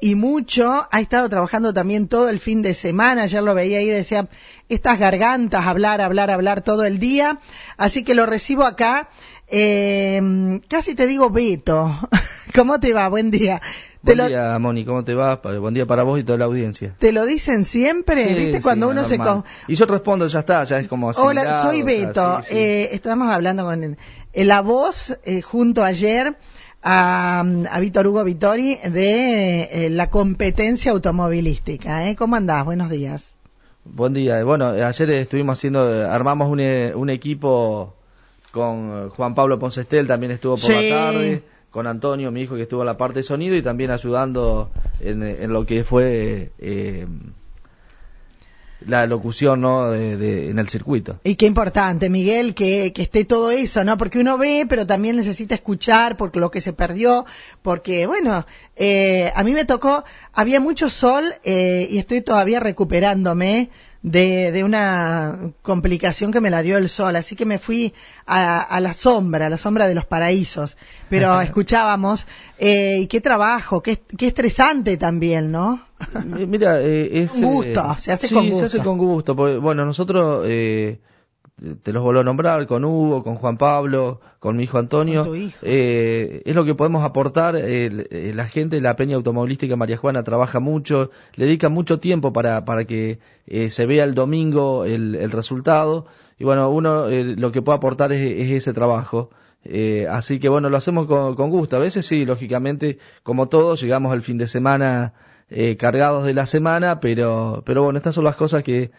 y mucho. Ha estado trabajando también todo el fin de semana. Ayer lo veía ahí, decía, estas gargantas, hablar, hablar, hablar todo el día. Así que lo recibo acá. Eh, casi te digo Beto. ¿Cómo te va? Buen día. Buen día, Moni, ¿cómo te va? Buen día para vos y toda la audiencia. ¿Te lo dicen siempre? ¿Viste? Cuando uno se... Y yo respondo, ya está, ya es como Hola, soy Beto. eh, estábamos hablando con la voz eh, junto ayer a, a Víctor Hugo Vittori de eh, la competencia automovilística. ¿eh? ¿Cómo andás? Buenos días. Buen día. Bueno, ayer estuvimos haciendo, armamos un, un equipo con Juan Pablo Poncestel, también estuvo por la tarde con Antonio, mi hijo, que estuvo en la parte de sonido y también ayudando en, en lo que fue eh, la locución ¿no? De, en el circuito. Y qué importante, Miguel, que, que, esté todo eso, ¿no? Porque uno ve, pero también necesita escuchar por lo que se perdió, porque, bueno, eh, a mí me tocó, había mucho sol eh, y estoy todavía recuperándome de, de, una complicación que me la dio el sol, así que me fui a, a la sombra, a la sombra de los paraísos. Pero escuchábamos, eh, y qué trabajo, qué, qué estresante también, ¿no? Mira, eh, es... gusto, eh, se hace con gusto. se hace con gusto. bueno, nosotros... Eh, te los vuelvo a nombrar, con Hugo, con Juan Pablo, con mi hijo Antonio. Eh, es lo que podemos aportar. Eh, la gente de la Peña Automovilística María Juana trabaja mucho, le dedica mucho tiempo para, para que eh, se vea el domingo el, el resultado. Y bueno, uno eh, lo que puede aportar es, es ese trabajo. Eh, así que bueno, lo hacemos con, con, gusto. A veces sí, lógicamente, como todos, llegamos al fin de semana eh, cargados de la semana, pero, pero bueno, estas son las cosas que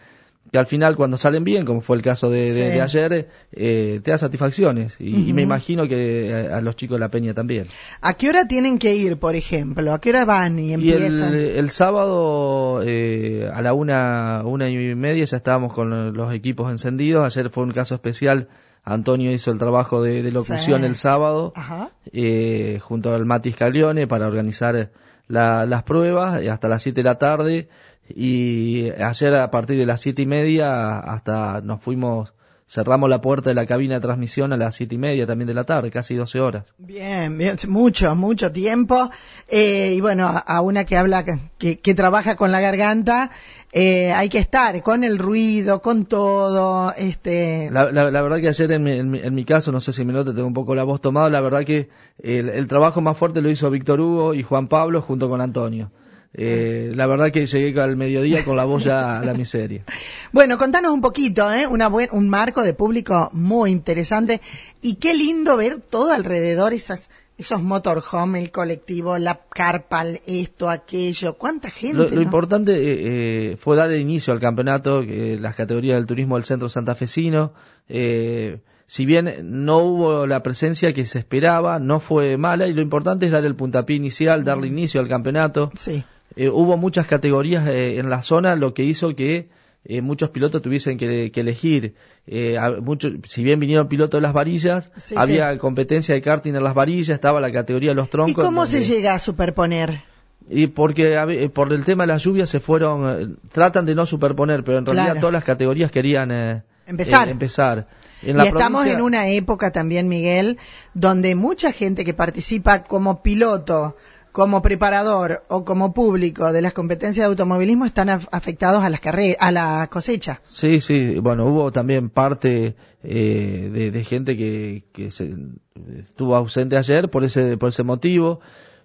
que al final cuando salen bien, como fue el caso de, de, ayer, eh, te da satisfacciones. Y, me imagino que a, los chicos de la Peña también. ¿A qué hora tienen que ir, por ejemplo? ¿A qué hora van y empiezan? Y el, sábado eh, a la una, una y media ya estábamos con los equipos encendidos. Ayer fue un caso especial. Antonio hizo el trabajo de, de locución el sábado eh, junto al Matis Caglione para organizar la, las pruebas hasta las 7 de la tarde y ayer a partir de las siete y media hasta nos fuimos cerramos la puerta de la cabina de transmisión a las siete y media también de la tarde, casi 12 horas. Bien, bien mucho, mucho tiempo. Eh, y bueno, a, una que habla, que, que, trabaja con la garganta, eh, hay que estar con el ruido, con todo. este La, la, la verdad que ayer en mi, en, mi, caso, no sé si me note, tengo un poco la voz tomada, la verdad que el, el trabajo más fuerte lo hizo Víctor Hugo y Juan Pablo junto con Antonio. Eh, la verdad que llegué al mediodía con la voz ya a la miseria. Bueno, contanos un poquito, ¿eh? Una buen, un marco de público muy interesante y qué lindo ver todo alrededor esas esos motorhome, el colectivo, la carpa, esto, aquello, cuánta gente. Lo, importante eh, eh, fue dar inicio al campeonato, las categorías del turismo del centro santafesino. Eh, si bien no hubo la presencia que se esperaba, no fue mala y lo importante es dar el puntapié inicial, darle inicio al campeonato. Sí. Eh, hubo muchas categorías eh, en la zona, lo que hizo que eh, muchos pilotos tuviesen que, elegir. si bien vinieron pilotos de las varillas, había competencia de karting en las varillas, estaba la categoría de los troncos. ¿Y cómo se llega a superponer? Y porque por el tema de las lluvias se fueron, tratan de no superponer, pero en realidad todas las categorías querían empezar. empezar. y estamos en una época también, Miguel, donde mucha gente que participa como piloto como preparador o como público de las competencias de automovilismo están afectados a las a la cosecha. Sí, sí, bueno, hubo también parte eh, de, gente que, que se, estuvo ausente ayer por ese, por ese motivo.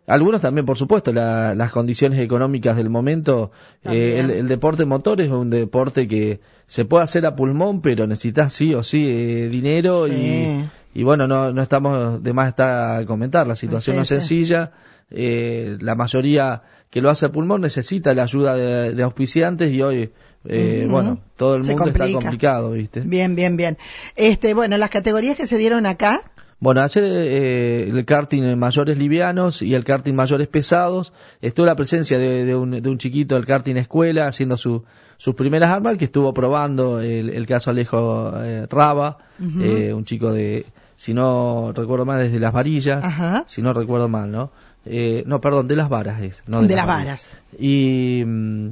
Algunos también, por supuesto, las condiciones económicas del momento. Eh, el, deporte motor es un deporte que se puede hacer a pulmón, pero necesitas sí o sí eh, dinero y, y bueno, no, no estamos de más está a comentar. La situación no es sencilla eh, la mayoría que lo hace a pulmón necesita la ayuda de, auspiciantes y hoy, eh, bueno, todo el mundo está complicado, ¿viste? Bien, bien, bien. Este, bueno, las categorías que se dieron acá. Bueno, ayer eh, el karting en mayores livianos y el karting mayores pesados. Estuvo la presencia de, un, de un chiquito del karting escuela haciendo su, sus primeras armas, que estuvo probando el, caso Alejo eh, Raba, eh, un chico de, si no recuerdo mal, desde las varillas, si no recuerdo mal, ¿no? Eh, no, perdón, de las varas es. No de, las varas. Y, mm,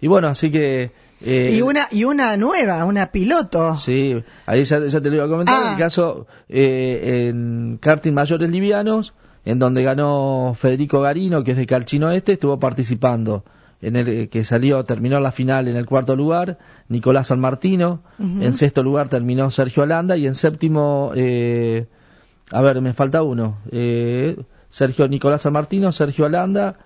y bueno, así que... Eh, y una y una nueva, una piloto. Sí, ahí ya, te lo iba a comentar. En el ah. caso, eh, en karting mayores livianos, en donde ganó Federico Garino, que es de Calchino Este, estuvo participando en el que salió, terminó la final en el cuarto lugar, Nicolás San Martino, en sexto lugar terminó Sergio Alanda y en séptimo, eh, a ver, me falta uno, eh, Sergio Nicolás San Martino, Sergio Alanda,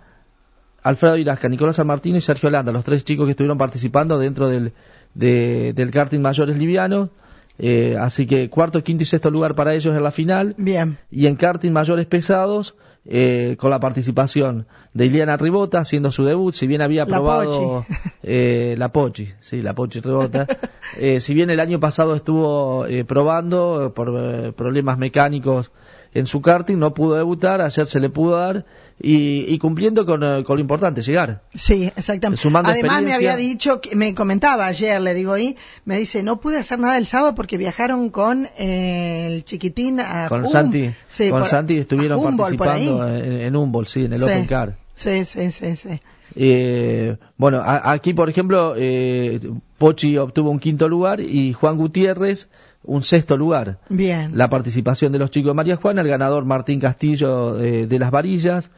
Alfredo Irasca, Nicolás San Martino y Sergio Alanda, los tres chicos que estuvieron participando dentro del, del karting mayores livianos. Eh, así que cuarto, quinto y sexto lugar para ellos en la final. Bien. Y en karting mayores pesados, eh, con la participación de Iliana Ribota haciendo su debut, si bien había probado eh, la Pochi, sí, la Pochi Ribota, eh, si bien el año pasado estuvo eh, probando por eh, problemas mecánicos en su karting, no pudo debutar, ayer se le pudo dar y, cumpliendo con, con, lo importante, llegar. Sí, exactamente. Además me había dicho, que, me comentaba ayer, le digo ahí, me dice, no pude hacer nada el sábado porque viajaron con eh, el chiquitín a Con Santi, con Santi estuvieron participando en, en Humboldt, sí, en el Open Car. Sí, sí, sí, sí. Eh, bueno, aquí por ejemplo, eh, Pochi obtuvo un quinto lugar y Juan Gutiérrez un sexto lugar. Bien. La participación de los chicos de María Juana, el ganador Martín Castillo eh, de las varillas.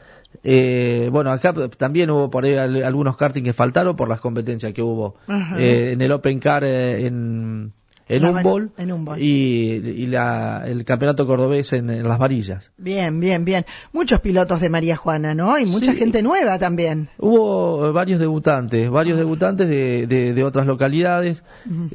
Eh, bueno, acá también hubo por ahí algunos karting que faltaron por las competencias que hubo eh, en el Open Car en en un y, la, el campeonato cordobés en, las varillas. Bien, bien, bien. Muchos pilotos de María Juana, ¿no? Y mucha gente nueva también. Hubo varios debutantes, varios debutantes de, de, otras localidades.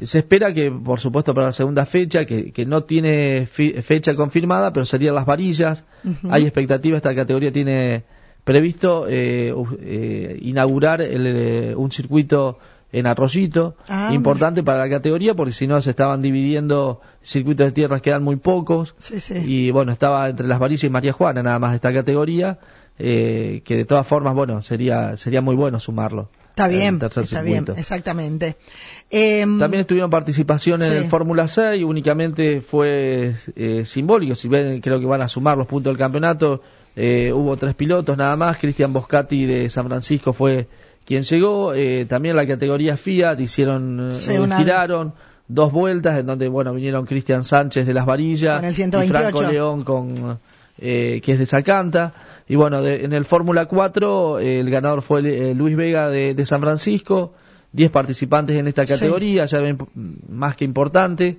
Se espera que, por supuesto, para la segunda fecha, que, que no tiene fecha confirmada, pero serían las varillas. Hay expectativa, esta categoría tiene previsto eh, eh, inaugurar el, eh, un circuito en Arroyito, ah, importante para la categoría porque si no se estaban dividiendo circuitos de tierras quedan muy pocos. Y bueno estaba entre las varillas y María Juana nada más esta categoría eh, que de todas formas bueno sería sería muy bueno sumarlo está bien está bien exactamente. Em, también estuvieron participación en el Fórmula 6 únicamente fue eh, simbólico si ven creo que van a sumar los puntos del campeonato eh, hubo tres pilotos nada más Cristian Boscati de San Francisco fue quien llegó, eh, también la categoría Fiat, hicieron, eh, giraron dos vueltas en donde, bueno, vinieron Cristian Sánchez de Las Varillas y Franco León con, eh, que es de Sacanta. Y bueno, en el Fórmula 4 el ganador fue Luis Vega de, San Francisco, 10 participantes en esta categoría, ya ven más que importante.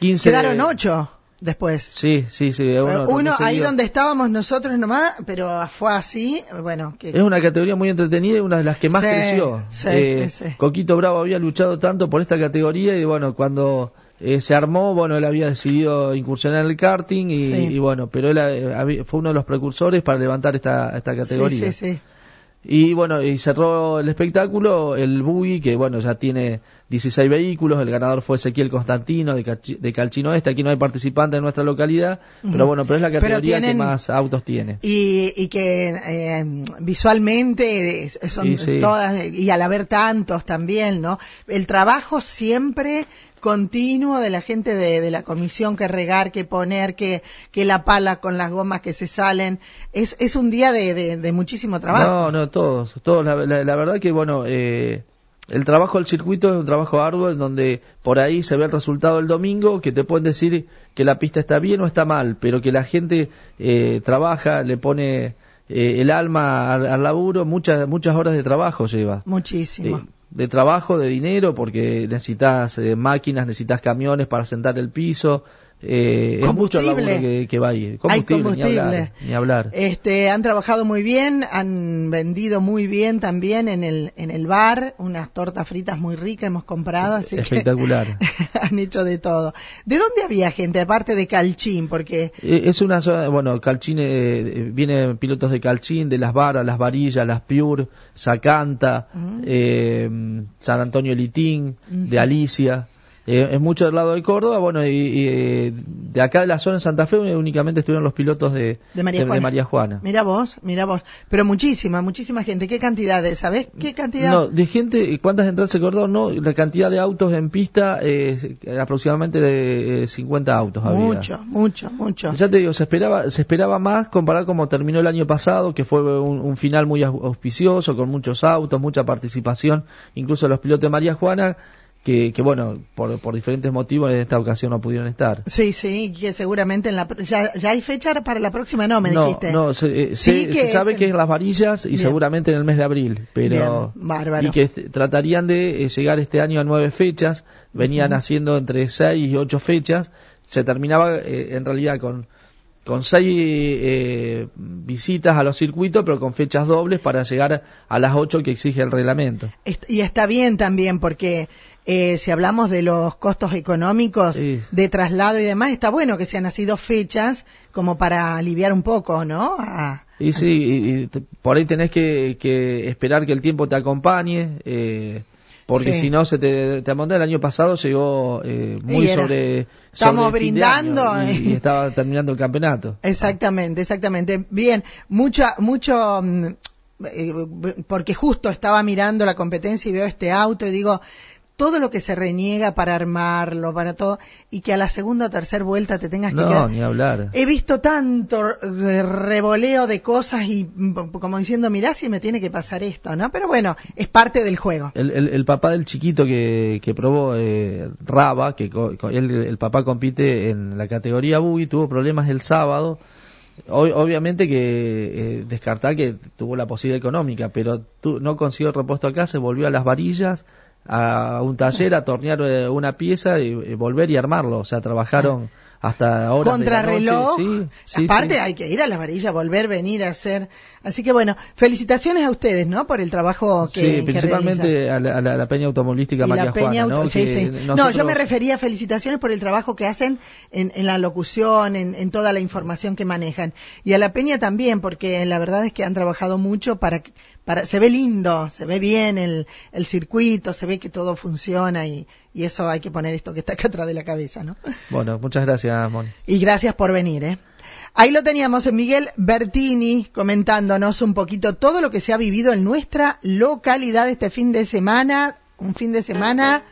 15 Quedaron 8 después. Sí, sí, sí. Uno, ahí donde estábamos nosotros nomás, pero fue así, bueno. Que... Es una categoría muy entretenida y una de las que más creció. Eh, Coquito Bravo había luchado tanto por esta categoría y bueno, cuando eh, se armó, bueno, él había decidido incursionar en el karting y, bueno, pero él eh, fue uno de los precursores para levantar esta, esta categoría. Sí, sí, y bueno, y cerró el espectáculo el Buggy, que bueno, ya tiene 16 vehículos, el ganador fue Ezequiel Constantino de, de Calchino Este, aquí no hay participantes en nuestra localidad, pero bueno, pero es la categoría que más autos tiene. Y, y que eh, visualmente son todas, y al haber tantos también, ¿no? El trabajo siempre continuo de la gente de, de, la comisión que regar, que poner, que, que la pala con las gomas que se salen. Es, es un día de, de, muchísimo trabajo. No, no, todos, todos. La, la, verdad que, bueno, eh, el trabajo del circuito es un trabajo arduo en donde por ahí se ve el resultado el domingo, que te pueden decir que la pista está bien o está mal, pero que la gente eh, trabaja, le pone eh, el alma al, laburo, muchas, muchas horas de trabajo lleva. Muchísimo. De trabajo, de dinero, porque necesitas eh, máquinas, necesitas camiones para sentar el piso, eh, es mucho laburo que, que, va ahí. Combustible, Ni, hablar, ni hablar. Este, han trabajado muy bien, han vendido muy bien también en el, en el bar, unas tortas fritas muy ricas hemos comprado, así Espectacular. han hecho de todo. ¿De dónde había gente, aparte de Calchín? Porque... Eh, es una zona, bueno, Calchín, eh, vienen pilotos de Calchín, de las varas, las varillas, las Pure, Sacanta, eh, San Antonio Litín, de Alicia. Eh, es mucho del lado de Córdoba, bueno, y, eh, de acá de la zona de Santa Fe únicamente estuvieron los pilotos de, de, María, Juana. Mira vos, mira vos. Pero muchísima, muchísima gente. ¿Qué cantidad de, sabés qué cantidad? No, de gente, ¿cuántas entradas se acordó? No, la cantidad de autos en pista, eh, aproximadamente de 50 autos Mucho, mucho, mucho. Ya te digo, se esperaba, se esperaba más comparado como terminó el año pasado, que fue un, un final muy auspicioso, con muchos autos, mucha participación, incluso los pilotos de María Juana que, que bueno, por, por, diferentes motivos en esta ocasión no pudieron estar. Sí, sí, que seguramente en la, ya, ya hay fecha para la próxima, no, me dijiste. No, se, eh, se, sabe que es las varillas y seguramente en el mes de abril, pero... bárbaro. Y que tratarían de eh, llegar este año a nueve fechas, venían haciendo entre seis y ocho fechas, se terminaba eh, en realidad con con seis eh, visitas a los circuitos, pero con fechas dobles para llegar a las ocho que exige el reglamento. Y está bien también, porque eh, si hablamos de los costos económicos de traslado y demás, está bueno que sean así dos fechas como para aliviar un poco, ¿no? y sí, y, por ahí tenés que, que, esperar que el tiempo te acompañe. Eh, porque si no se te, te El año pasado llegó eh, muy sobre. Estamos brindando. Y, estaba terminando el campeonato. Exactamente, exactamente. Bien, mucha, mucho. Mm, eh, porque justo estaba mirando la competencia y veo este auto y digo, todo lo que se reniega para armarlo, para todo, y que a la segunda o tercera vuelta te tengas que no, ni hablar. He visto tanto revoleo de cosas y mm, como diciendo, mirá si me tiene que pasar esto, ¿no? Pero bueno, es parte del juego. El, el, papá del chiquito que, que probó eh, Raba, que el papá compite en la categoría buggy, tuvo problemas el sábado. obviamente que eh, descartar que tuvo la posibilidad económica, pero no consiguió el repuesto acá, se volvió a las varillas, a un taller a tornear eh, una pieza y, volver y armarlo. O sea, trabajaron hasta ahora. Contrarreloj. Sí, Aparte hay que ir a la varilla, volver, venir a hacer. Así que bueno, felicitaciones a ustedes, ¿no? Por el trabajo que Sí, principalmente a, la, Peña Automovilística María Juana, ¿no? No, yo me refería a felicitaciones por el trabajo que hacen en, en la locución, en, en, toda la información que manejan. Y a la Peña también, porque la verdad es que han trabajado mucho para, para se ve lindo, se ve bien el, el circuito, se ve que todo funciona y, y eso hay que poner esto que está acá atrás de la cabeza, ¿no? Bueno, muchas gracias, Moni. Y gracias por venir, ¿eh? Ahí lo teníamos en Miguel Bertini comentándonos un poquito todo lo que se ha vivido en nuestra localidad este fin de semana, un fin de semana